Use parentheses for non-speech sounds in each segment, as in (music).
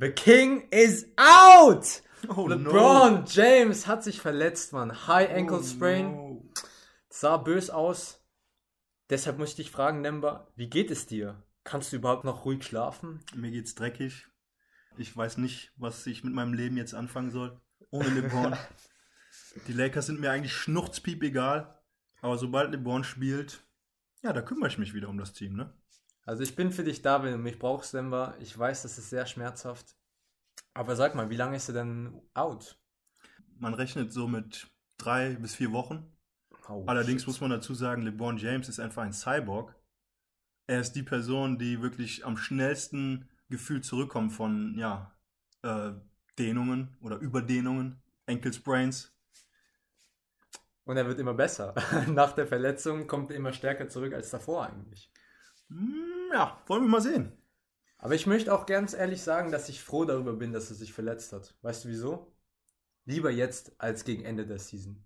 The King is out! Oh, LeBron James hat sich verletzt, Mann. High Ankle Oh, Sprain. no. Sah bös aus. Deshalb muss ich dich fragen, Nemba, wie geht es dir? Kannst du überhaupt noch ruhig schlafen? Mir geht's dreckig. Ich weiß nicht, was ich mit meinem Leben jetzt anfangen soll. Ohne LeBron. (laughs) Die Lakers sind mir eigentlich schnurzpiep egal. Aber sobald LeBron spielt, ja, da kümmere ich mich wieder um das Team, ne? Also ich bin für dich da, wenn du mich brauchst, Nemba. Ich weiß, das ist sehr schmerzhaft. Aber sag mal, wie lange ist er denn out? Man rechnet so mit drei bis vier Wochen. Oh, Allerdings shit. muss man dazu sagen, LeBron James ist einfach ein Cyborg. Er ist die Person, die wirklich am schnellsten gefühlt zurückkommt von, ja, äh, Dehnungen oder Überdehnungen, Ankle-Sprains. Und er wird immer besser. (laughs) Nach der Verletzung kommt er immer stärker zurück als davor eigentlich. Hm, ja, wollen wir mal sehen. Aber ich möchte auch ganz ehrlich sagen, dass ich froh darüber bin, dass er sich verletzt hat. Weißt du wieso? Lieber jetzt als gegen Ende der Season.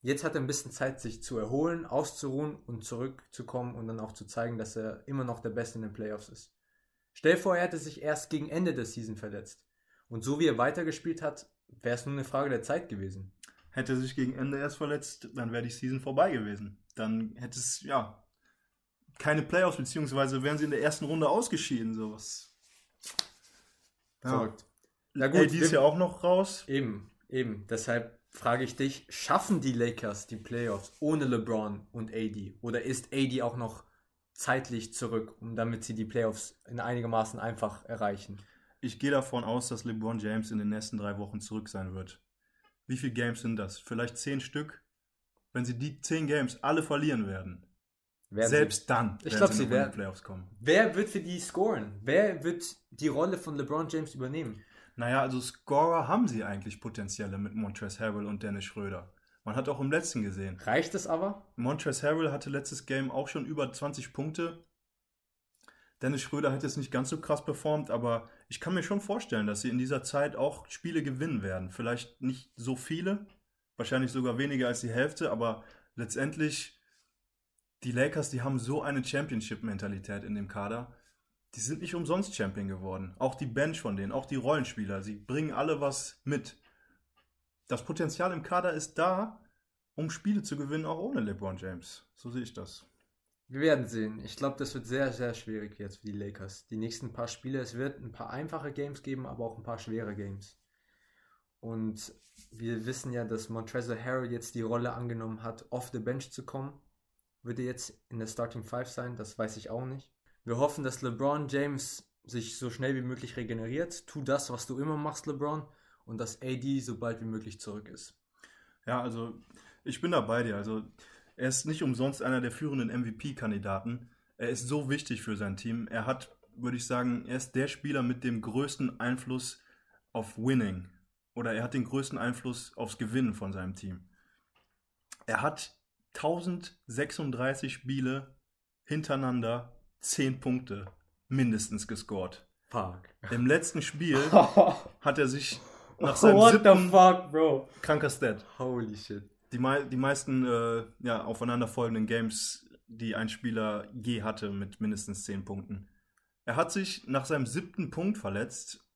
Jetzt hat er ein bisschen Zeit, sich zu erholen, auszuruhen und zurückzukommen und dann auch zu zeigen, dass er immer noch der Beste in den Playoffs ist. Stell dir vor, er hätte sich erst gegen Ende der Season verletzt. Und so wie er weitergespielt hat, wäre es nur eine Frage der Zeit gewesen. Hätte er sich gegen Ende erst verletzt, dann wäre die Season vorbei gewesen. Dann hätte es, ja, keine Playoffs, beziehungsweise wären sie in der ersten Runde ausgeschieden, sowas. Ja. Verrückt. Na gut, AD ist ja auch noch raus. Eben, eben. Deshalb frage ich dich, schaffen die Lakers die Playoffs ohne LeBron und AD? Oder ist AD auch noch zeitlich zurück, um damit sie die Playoffs in einigermaßen einfach erreichen? Ich gehe davon aus, dass LeBron James in den nächsten drei Wochen zurück sein wird. Wie viele Games sind das? Vielleicht zehn Stück? Wenn sie die zehn Games alle verlieren werden, Werden selbst dann Ich werden glaub, sie sie werden- die Playoffs kommen. sie. Wer wird für die scoren? Wer wird die Rolle von LeBron James übernehmen? Naja, also Scorer haben sie eigentlich potenzielle mit Montrezl Harrell und Dennis Schröder. Man hat auch im letzten gesehen. Reicht es aber? Montrezl Harrell hatte letztes Game auch schon über 20 Punkte. Dennis Schröder hat jetzt nicht ganz so krass performt, aber ich kann mir schon vorstellen, dass sie in dieser Zeit auch Spiele gewinnen werden. Vielleicht nicht so viele, wahrscheinlich sogar weniger als die Hälfte, aber letztendlich die Lakers, die haben so eine Championship-Mentalität in dem Kader. Die sind nicht umsonst Champion geworden. Auch die Bench von denen, auch die Rollenspieler, sie bringen alle was mit. Das Potenzial im Kader ist da, um Spiele zu gewinnen, auch ohne LeBron James. So sehe ich das. Wir werden sehen. Ich glaube, das wird sehr, sehr schwierig jetzt für die Lakers. Die nächsten paar Spiele, es wird ein paar einfache Games geben, aber auch ein paar schwere Games. Und wir wissen ja, dass Montrezl Harrell jetzt die Rolle angenommen hat, off the bench zu kommen. Wird er jetzt in der Starting Five sein? Das weiß ich auch nicht. Wir hoffen, dass LeBron James sich so schnell wie möglich regeneriert. Tu das, was du immer machst, LeBron. Und dass AD so bald wie möglich zurück ist. Ja, also ich bin da bei dir. Also er ist nicht umsonst einer der führenden MVP-Kandidaten. Er ist so wichtig für sein Team. Er hat, würde ich sagen, er ist der Spieler mit dem größten Einfluss auf Winning. Oder er hat den größten Einfluss aufs Gewinnen von seinem Team. Er hat 1036 Spiele hintereinander 10 Punkte mindestens gescored. Fuck. Im letzten Spiel (laughs) hat er sich nach (laughs) What seinem the siebten fuck, Bro? kranker Stat. Holy shit. Die, mei die meisten äh, ja, aufeinanderfolgenden Games, die ein Spieler je hatte, mit mindestens 10 Punkten. Er hat sich nach seinem siebten Punkt verletzt,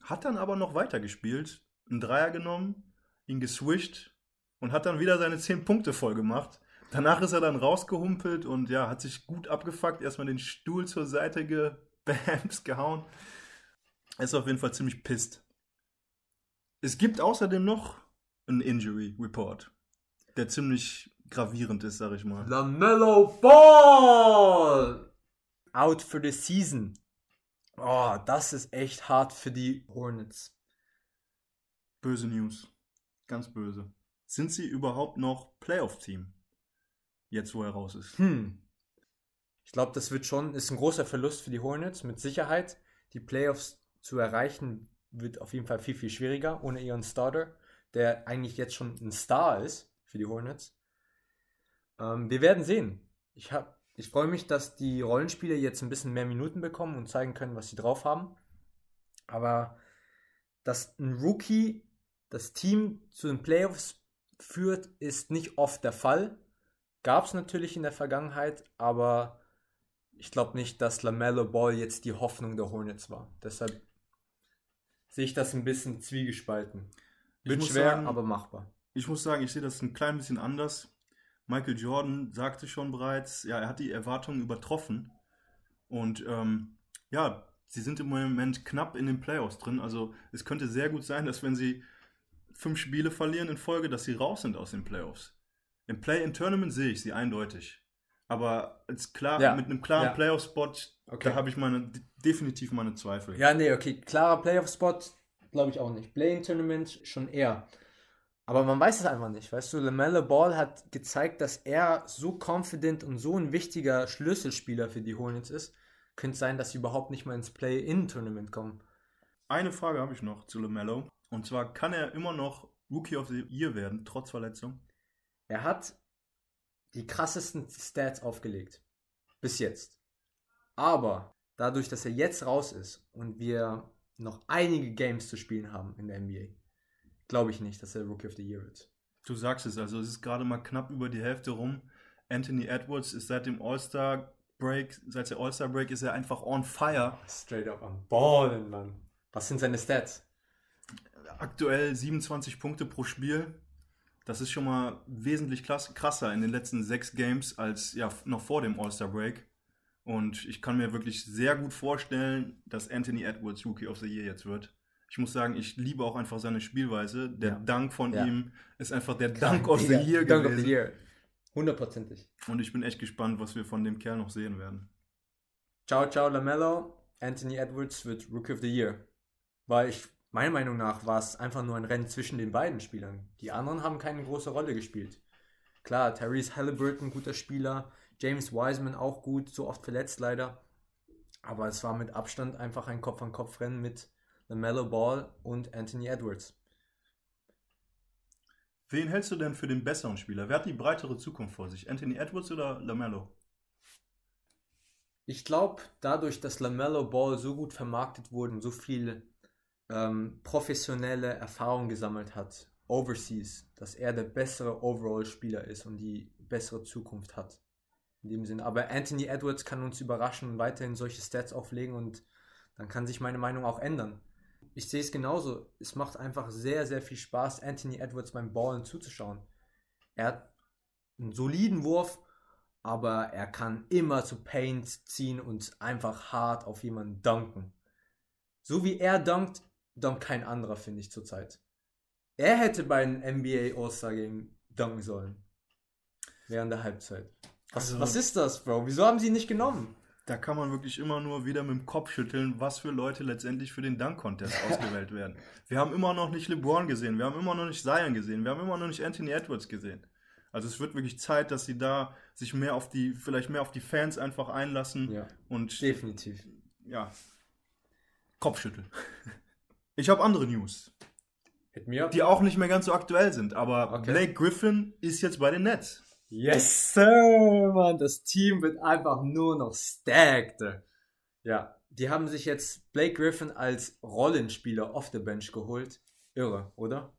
hat dann aber noch weitergespielt, einen Dreier genommen, ihn geswischt und hat dann wieder seine 10 Punkte voll gemacht. Danach ist er dann rausgehumpelt und ja, hat sich gut abgefuckt, erstmal den Stuhl zur Seite gebams, (laughs) gehauen. Er ist auf jeden Fall ziemlich pisst. Es gibt außerdem noch einen Injury Report, der ziemlich gravierend ist, sag ich mal. LaMelo Ball! Out for the season. Oh, das ist echt hart für die Hornets. Böse News. Ganz böse. Sind sie überhaupt noch Playoff-Team? Jetzt, wo er raus ist. Hm. Ich glaube, das wird schon, ist ein großer Verlust für die Hornets. Mit Sicherheit. Die Playoffs zu erreichen, wird auf jeden Fall viel, viel schwieriger ohne ihren Starter, der eigentlich jetzt schon ein Star ist für die Hornets. Ähm, wir werden sehen. Ich, ich freue mich, dass die Rollenspieler jetzt ein bisschen mehr Minuten bekommen und zeigen können, was sie drauf haben. Aber dass ein Rookie das Team zu den Playoffs führt, ist nicht oft der Fall. Gab es natürlich in der Vergangenheit, aber ich glaube nicht, dass LaMelo Ball jetzt die Hoffnung der Hornets war. Deshalb sehe ich das ein bisschen zwiegespalten. Wird schwer, sagen- aber machbar. Ich muss sagen, ich sehe das ein klein bisschen anders. Michael Jordan sagte schon bereits, ja, er hat die Erwartungen übertroffen. Und ähm, ja, sie sind im Moment knapp in den Playoffs drin. Also es könnte sehr gut sein, dass wenn sie fünf Spiele verlieren in Folge, dass sie raus sind aus den Playoffs. Im Play-in-Tournament sehe ich sie eindeutig. Aber als klar, Ja, mit einem klaren ja. Playoff-Spot, Okay. da habe ich meine, definitiv meine Zweifel. Ja, nee, okay. Klarer Playoff-Spot, glaube ich auch nicht. Play-in-Tournament schon eher. Aber man weiß es einfach nicht. Weißt du, LaMelo Ball hat gezeigt, dass er so confident und so ein wichtiger Schlüsselspieler für die Hornets ist. Könnte sein, dass sie überhaupt nicht mal ins Play-in-Tournament kommen. Eine Frage habe ich noch zu LaMelo. Und zwar, kann er immer noch Rookie of the Year werden, trotz Verletzung? Er hat die krassesten Stats aufgelegt. Bis jetzt. Aber dadurch, dass er jetzt raus ist und wir noch einige Games zu spielen haben in der NBA, glaube ich nicht, dass er Rookie of the Year wird. Du sagst es, also es ist gerade mal knapp über die Hälfte rum. Anthony Edwards ist seit dem All-Star-Break, seit der All-Star-Break ist er einfach on fire. Straight up am Ballen, Mann. Was sind seine Stats? Aktuell 27 Punkte pro Spiel. Das ist schon mal wesentlich krasser in den letzten sechs Games als ja, noch vor dem All-Star-Break. Und ich kann mir wirklich sehr gut vorstellen, dass Anthony Edwards Rookie of the Year jetzt wird. Ich muss sagen, ich liebe auch einfach seine Spielweise. Der Ja. Dank von Ja. ihm ist einfach der Dank of the Year Dunk gewesen. of the Year. Hundertprozentig. Und ich bin echt gespannt, was wir von dem Kerl noch sehen werden. Ciao, ciao, LaMelo. Anthony Edwards wird Rookie of the Year. Weil ich, meiner Meinung nach, war es einfach nur ein Rennen zwischen den beiden Spielern. Die anderen haben keine große Rolle gespielt. Klar, Therese Halliburton, guter Spieler. James Wiseman auch gut, so oft verletzt leider. Aber es war mit Abstand einfach ein Kopf-an-Kopf-Rennen mit LaMelo Ball und Anthony Edwards. Wen hältst du denn für den besseren Spieler? Wer hat die breitere Zukunft vor sich? Anthony Edwards oder LaMelo? Ich glaube, dadurch, dass LaMelo Ball so gut vermarktet wurde und so viel ähm, professionelle Erfahrung gesammelt hat, overseas, dass er der bessere Overall-Spieler ist und die bessere Zukunft hat. In dem Sinne. Aber Anthony Edwards kann uns überraschen und weiterhin solche Stats auflegen und dann kann sich meine Meinung auch ändern. Ich sehe es genauso. Es macht einfach sehr, sehr viel Spaß, Anthony Edwards beim Ballen zuzuschauen. Er hat einen soliden Wurf, aber er kann immer zu Paint ziehen und einfach hart auf jemanden dunken. So wie er dunkt, dunkt kein anderer, finde ich zurzeit. Er hätte bei einem NBA All-Star Game dunken sollen. Während der Halbzeit. Was, Also- was ist das, Bro? Wieso haben sie ihn nicht genommen? Da kann man wirklich immer nur wieder mit dem Kopf schütteln, was für Leute letztendlich für den Dunk-Contest (laughs) ausgewählt werden. Wir haben immer noch nicht LeBron gesehen, wir haben immer noch nicht Zion gesehen, wir haben immer noch nicht Anthony Edwards gesehen. Also es wird wirklich Zeit, dass sie da sich mehr auf die, vielleicht mehr auf die Fans einfach einlassen Ja, und definitiv. ja, Kopfschütteln. (laughs) Ich habe andere News, Hit me up. die auch nicht mehr ganz so aktuell sind, aber Okay. Blake Griffin ist jetzt bei den Nets. Yes, sir, Mann. Das Team wird einfach nur noch stacked. Ja, die haben sich jetzt Blake Griffin als Rollenspieler off the bench geholt. Irre, oder?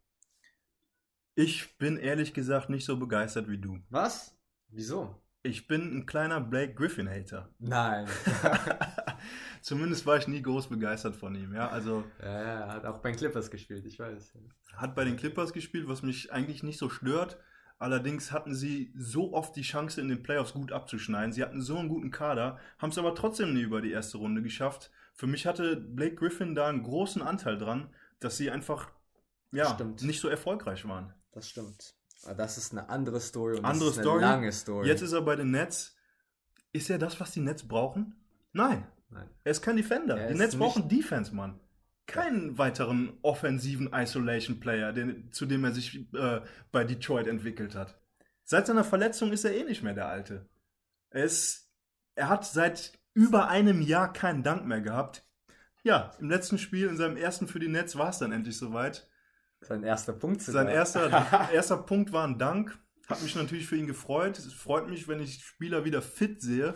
Ich bin ehrlich gesagt nicht so begeistert wie du. Was? Wieso? Ich bin ein kleiner Blake Griffin-Hater. Nein. (laughs) (laughs) Zumindest war ich nie groß begeistert von ihm. Ja, also ja, er hat auch bei den Clippers gespielt, ich weiß. hat bei den Clippers gespielt, was mich eigentlich nicht so stört. Allerdings hatten sie so oft die Chance, in den Playoffs gut abzuschneiden. Sie hatten so einen guten Kader, haben es aber trotzdem nie über die erste Runde geschafft. Für mich hatte Blake Griffin da einen großen Anteil dran, dass sie einfach ja, nicht so erfolgreich waren. Das stimmt. Aber das ist eine andere Story und Andere das ist Story. eine lange Story. Jetzt ist er bei den Nets. Ist er das, was die Nets brauchen? Nein. Nein. Er ist kein Defender. Er die Nets brauchen Defense, Mann. Keinen weiteren offensiven Isolation-Player, zu dem er sich äh, bei Detroit entwickelt hat. Seit seiner Verletzung ist er eh nicht mehr der Alte. Er, ist, er hat seit über einem Jahr keinen Dank mehr gehabt. Ja, im letzten Spiel, in seinem ersten für die Nets, war es dann endlich soweit. Sein erster Punkt Sein erster, (laughs) erster Punkt war ein Dank. Hat mich natürlich für ihn gefreut. Es freut mich, wenn ich Spieler wieder fit sehe.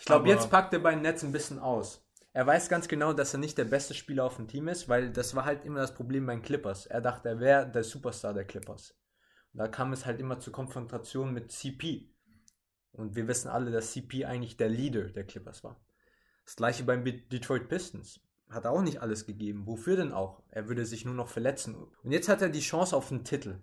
Ich glaube, jetzt packt er bei den Nets ein bisschen aus. Er weiß ganz genau, dass er nicht der beste Spieler auf dem Team ist, weil das war halt immer das Problem bei den Clippers. Er dachte, er wäre der Superstar der Clippers. Und da kam es halt immer zur Konfrontation mit CP. Und wir wissen alle, dass CP eigentlich der Leader der Clippers war. Das gleiche beim Be- Detroit Pistons. hat er auch nicht alles gegeben. Wofür denn auch? Er würde sich nur noch verletzen. Und jetzt hat er die Chance auf einen Titel.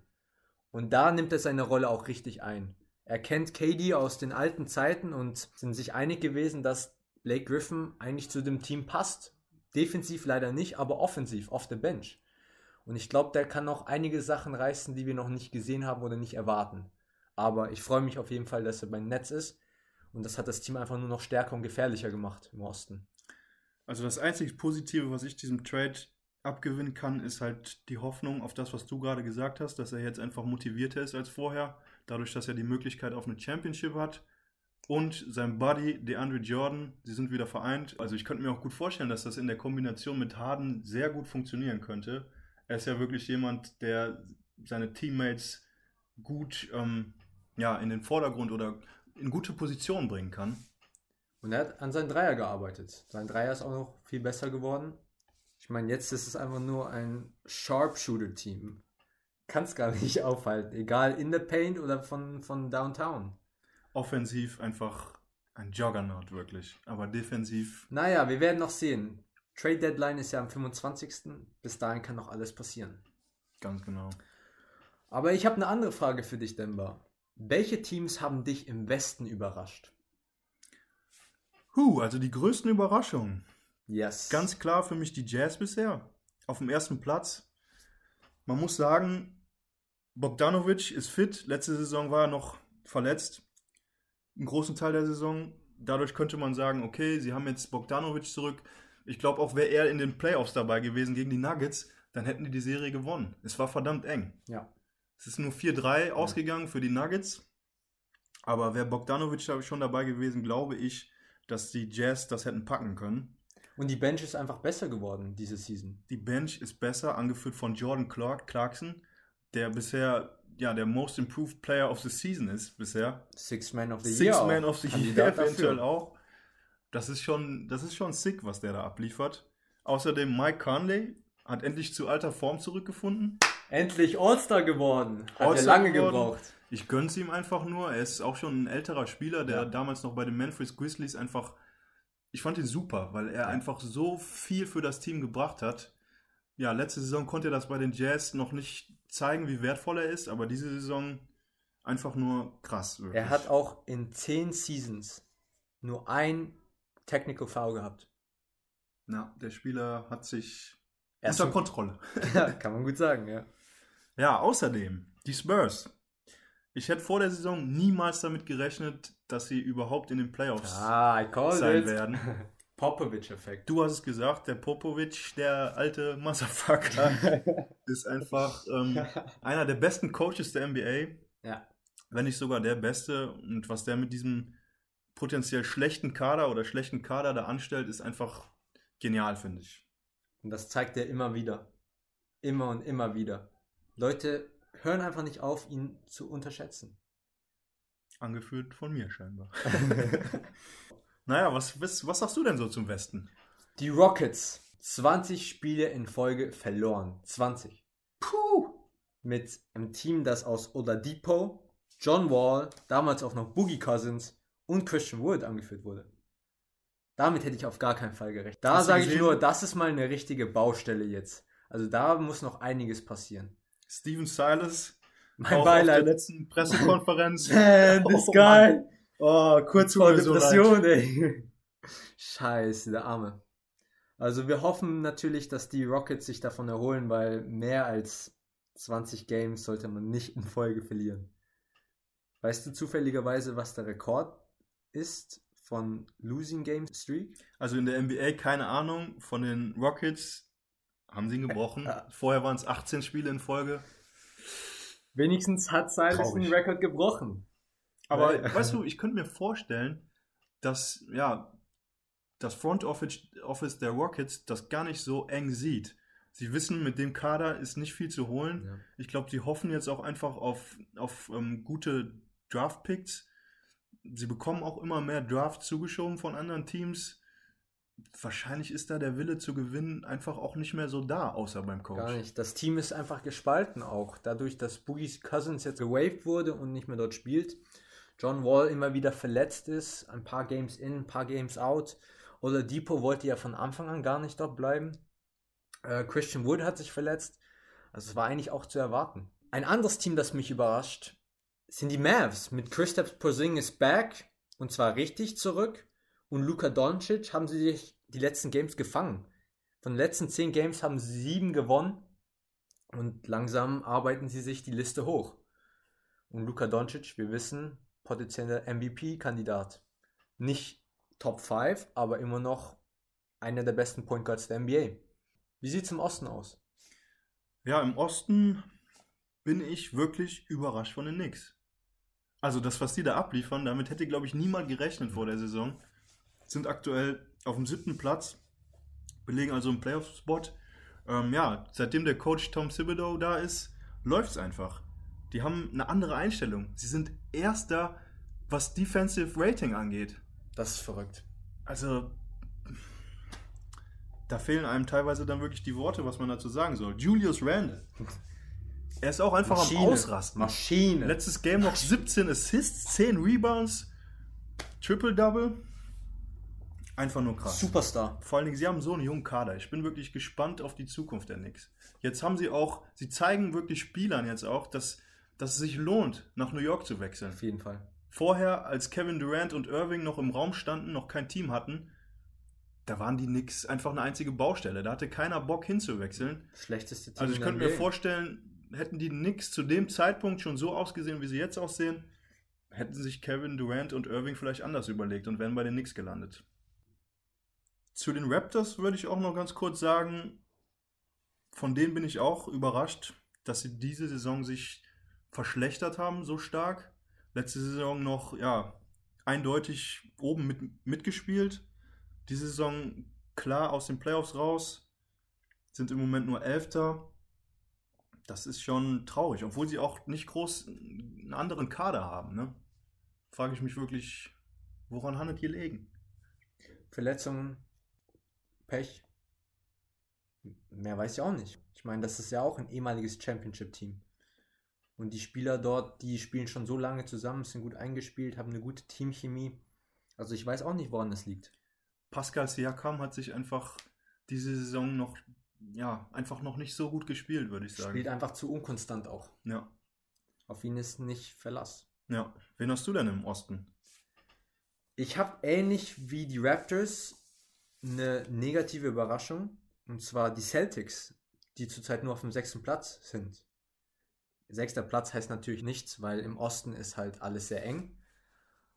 Und da nimmt er seine Rolle auch richtig ein. Er kennt KD aus den alten Zeiten und sind sich einig gewesen, dass Blake Griffin eigentlich zu dem Team passt. Defensiv leider nicht, aber offensiv, off the bench. Und ich glaube, der kann noch einige Sachen reißen, die wir noch nicht gesehen haben oder nicht erwarten. Aber ich freue mich auf jeden Fall, dass er beim Netz ist. Und das hat das Team einfach nur noch stärker und gefährlicher gemacht im Osten. Also das einzige Positive, was ich diesem Trade abgewinnen kann, ist halt die Hoffnung auf das, was du gerade gesagt hast, dass er jetzt einfach motivierter ist als vorher, dadurch, dass er die Möglichkeit auf eine Championship hat. Und sein Buddy, DeAndre Jordan, sie sind wieder vereint. Also ich könnte mir auch gut vorstellen, dass das in der Kombination mit Harden sehr gut funktionieren könnte. Er ist ja wirklich jemand, der seine Teammates gut ähm, ja, in den Vordergrund oder in gute Position bringen kann. Und er hat an seinen Dreier gearbeitet. Sein Dreier ist auch noch viel besser geworden. Ich meine, jetzt ist es einfach nur ein Sharpshooter-Team. Kann es gar nicht (laughs) aufhalten. Egal in the Paint oder von, von Downtown. Offensiv einfach ein Juggernaut, wirklich. Aber defensiv. Naja, wir werden noch sehen. Trade Deadline ist ja am 25. Bis dahin kann noch alles passieren. Ganz genau. Aber ich habe eine andere Frage für dich, Denver. Welche Teams haben dich im Westen überrascht? Huh, also die größten Überraschungen. Yes. Ganz klar für mich die Jazz bisher. Auf dem ersten Platz. Man muss sagen, Bogdanovic ist fit. Letzte Saison war er noch verletzt. Einen großen Teil der Saison. Dadurch könnte man sagen, okay, sie haben jetzt Bogdanovic zurück. Ich glaube, auch wäre er in den Playoffs dabei gewesen gegen die Nuggets, dann hätten die die Serie gewonnen. Es war verdammt eng. Ja. Es ist nur 4-3 ja. ausgegangen für die Nuggets. Aber wäre Bogdanovic schon dabei gewesen, glaube ich, dass die Jazz das hätten packen können. Und die Bench ist einfach besser geworden diese Season. Die Bench ist besser, angeführt von Jordan Clark, Clarkson, der bisher ja der Most Improved Player of the Season ist bisher. Six Man of the Six Year. Six Man of the Year eventuell auch. Das ist schon, das ist schon sick, was der da abliefert. Außerdem Mike Conley hat endlich zu alter Form zurückgefunden. Endlich All-Star geworden. Hat er lange geworden. gebraucht. Ich gönn's ihm einfach nur. Er ist auch schon ein älterer Spieler, der ja. damals noch bei den Memphis Grizzlies einfach. Ich fand ihn super, weil er ja. einfach so viel für das Team gebracht hat. Ja, letzte Saison konnte er das bei den Jazz noch nicht zeigen, wie wertvoll er ist, aber diese Saison einfach nur krass. Wirklich. Er hat auch in zehn Seasons nur ein Technical Foul gehabt. Na, der Spieler hat sich Erst unter Kontrolle. (laughs) Ja, kann man gut sagen, ja. Ja, außerdem, die Spurs. Ich hätte vor der Saison niemals damit gerechnet, dass sie überhaupt in den Playoffs ah, sein it. werden. (laughs) Popovic-Effekt. Du hast es gesagt, der Popovic, der alte Motherfucker, (laughs) ist einfach ähm, einer der besten Coaches der NBA. Ja. Wenn nicht sogar der beste. Und was der mit diesem potenziell schlechten Kader oder schlechten Kader da anstellt, ist einfach genial, finde ich. Und das zeigt er immer wieder. Immer und immer wieder. Leute hören einfach nicht auf, ihn zu unterschätzen. Angeführt von mir scheinbar. (laughs) (laughs) naja, was, was, was sagst du denn so zum Westen? Die Rockets. 20 Spiele in Folge verloren. 20. Puh. Mit einem Team, das aus Oladipo, John Wall, damals auch noch Boogie Cousins und Christian Wood angeführt wurde. Damit hätte ich auf gar keinen Fall gerechnet. Da sage ich nur, das ist mal eine richtige Baustelle jetzt. Also da muss noch einiges passieren. Steven Silas. Mein Beileid. Auf der letzten Pressekonferenz. Man, (laughs) this oh, guy. Oh, kurz vor Depression, so ey. Scheiße, der Arme. Also wir hoffen natürlich, dass die Rockets sich davon erholen, weil mehr als 20 Games sollte man nicht in Folge verlieren. Weißt du zufälligerweise, was der Rekord ist von Losing Game Streak? Also in der NBA keine Ahnung. Von den Rockets haben sie ihn gebrochen. Vorher waren es 18 Spiele in Folge. Wenigstens hat Silas den Rekord gebrochen. Aber (laughs) weißt du, ich könnte mir vorstellen, dass ja das Front Office, Office der Rockets das gar nicht so eng sieht. Sie wissen, mit dem Kader ist nicht viel zu holen. Ja. Ich glaube, sie hoffen jetzt auch einfach auf, auf ähm, gute Draft-Picks sie bekommen auch immer mehr Draft zugeschoben von anderen Teams. Wahrscheinlich ist da der Wille zu gewinnen einfach auch nicht mehr so da, außer beim Coach. Gar nicht. Das Team ist einfach gespalten auch. Dadurch, dass Boogie Cousins jetzt gewaved wurde und nicht mehr dort spielt. John Wall immer wieder verletzt ist, ein paar Games in, ein paar Games out. Oladipo wollte ja von Anfang an gar nicht dort bleiben. Äh, Christian Wood hat sich verletzt. Also es war eigentlich auch zu erwarten. Ein anderes Team, das mich überrascht, sind die Mavs. Mit Kristaps Porzingis back und zwar richtig zurück. Und Luka Doncic haben sie sich die letzten Games gefangen. Von den letzten zehn Games haben sie sieben gewonnen und langsam arbeiten sie sich die Liste hoch. Und Luka Doncic, wir wissen, potenzieller MVP-Kandidat. Nicht Top 5, aber immer noch einer der besten Point Guards der NBA. Wie sieht es im Osten aus? Ja, im Osten bin ich wirklich überrascht von den Knicks. Also das, was die da abliefern, damit hätte, glaube ich, niemand gerechnet vor der Saison. Sind aktuell auf dem siebten Platz, belegen also einen Playoff-Spot. Ähm, ja, seitdem der Coach Tom Thibodeau da ist, läuft es einfach. Die haben eine andere Einstellung. Sie sind Erster, was Defensive Rating angeht. Das ist verrückt. Also, da fehlen einem teilweise dann wirklich die Worte, was man dazu sagen soll. Julius Randle. (laughs) Er ist auch einfach Maschine. am Ausrasten. Maschine. Letztes Game noch 17 Assists, 10 Rebounds, Triple-Double. Einfach nur krass. Superstar. Vor allen Dingen, sie haben so einen jungen Kader. Ich bin wirklich gespannt auf die Zukunft der Knicks. Jetzt haben sie auch, sie zeigen wirklich Spielern jetzt auch, dass, dass es sich lohnt, nach New York zu wechseln. Auf jeden Fall. Vorher, als Kevin Durant und Irving noch im Raum standen, noch kein Team hatten, da waren die Knicks einfach eine einzige Baustelle. Da hatte keiner Bock hinzuwechseln. Schlechteste Team Also ich könnte mir vorstellen, hätten die Knicks zu dem Zeitpunkt schon so ausgesehen, wie sie jetzt aussehen, hätten sich Kevin Durant und Irving vielleicht anders überlegt und wären bei den Knicks gelandet. Zu den Raptors würde ich auch noch ganz kurz sagen, von denen bin ich auch überrascht, dass sie diese Saison sich verschlechtert haben so stark. Letzte Saison noch, ja, eindeutig oben mit, mitgespielt. Diese Saison klar aus den Playoffs raus, sind im Moment nur Elfter. Das ist schon traurig, obwohl sie auch nicht groß einen anderen Kader haben. Ne? Frage ich mich wirklich, woran handelt ihr legen? Verletzungen, Pech. Mehr weiß ich auch nicht. Ich meine, das ist ja auch ein ehemaliges Championship-Team. Und die Spieler dort, die spielen schon so lange zusammen, sind gut eingespielt, haben eine gute Teamchemie. Also ich weiß auch nicht, woran das liegt. Pascal Siakam hat sich einfach diese Saison noch, ja, einfach noch nicht so gut gespielt, würde ich sagen. Spielt einfach zu unkonstant auch. Ja, Auf ihn ist nicht Verlass. ja. Wen hast du denn im Osten? Ich habe ähnlich wie die Raptors eine negative Überraschung. Und zwar die Celtics, die zurzeit nur auf dem sechsten Platz sind. Sechster Platz heißt natürlich nichts, weil im Osten ist halt alles sehr eng.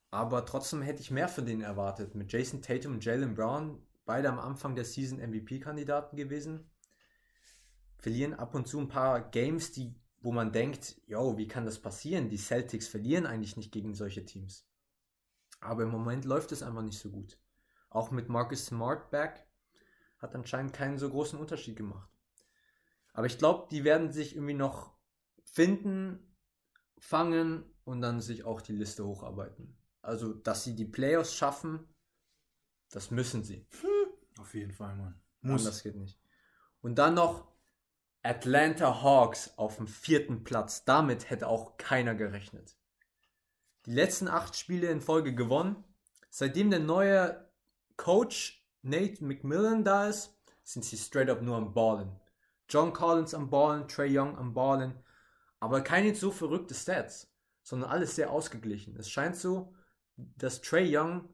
Aber trotzdem hätte ich mehr von denen erwartet. Mit Jason Tatum und Jalen Brown, beide am Anfang der Season MVP-Kandidaten gewesen. Verlieren ab und zu ein paar Games, die, wo man denkt, yo, wie kann das passieren? Die Celtics verlieren eigentlich nicht gegen solche Teams. Aber im Moment läuft es einfach nicht so gut. Auch mit Marcus Smart back hat anscheinend keinen so großen Unterschied gemacht. Aber ich glaube, die werden sich irgendwie noch finden, fangen und dann sich auch die Liste hocharbeiten. Also, dass sie die Playoffs schaffen, das müssen sie. Auf jeden Fall, Mann. Anders geht nicht. Und dann noch Atlanta Hawks auf dem vierten Platz. Damit hätte auch keiner gerechnet. Die letzten acht Spiele in Folge gewonnen. Seitdem der neue Coach Nate McMillan da ist, sind sie straight up nur am Ballen. John Collins am Ballen, Trey Young am Ballen. Aber keine so verrückte Stats, sondern alles sehr ausgeglichen. Es scheint so, dass Trey Young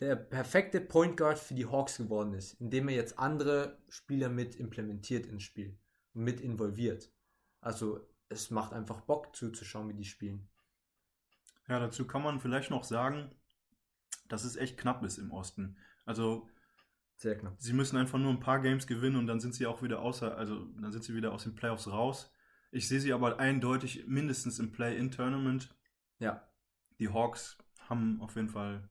der perfekte Point Guard für die Hawks geworden ist, indem er jetzt andere Spieler mit implementiert ins Spiel und mit involviert. Also es macht einfach Bock zuzuschauen, wie die spielen. Ja, dazu kann man vielleicht noch sagen, dass es echt knapp ist im Osten. Also Sehr knapp. sie müssen einfach nur ein paar Games gewinnen und dann sind sie auch wieder außer, also dann sind sie wieder aus den Playoffs raus. Ich sehe sie aber eindeutig mindestens im Play-in-Tournament. Ja, Die Hawks haben auf jeden Fall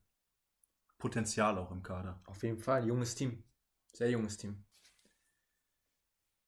Potenzial auch im Kader. auf jeden Fall. Junges Team. Sehr junges Team.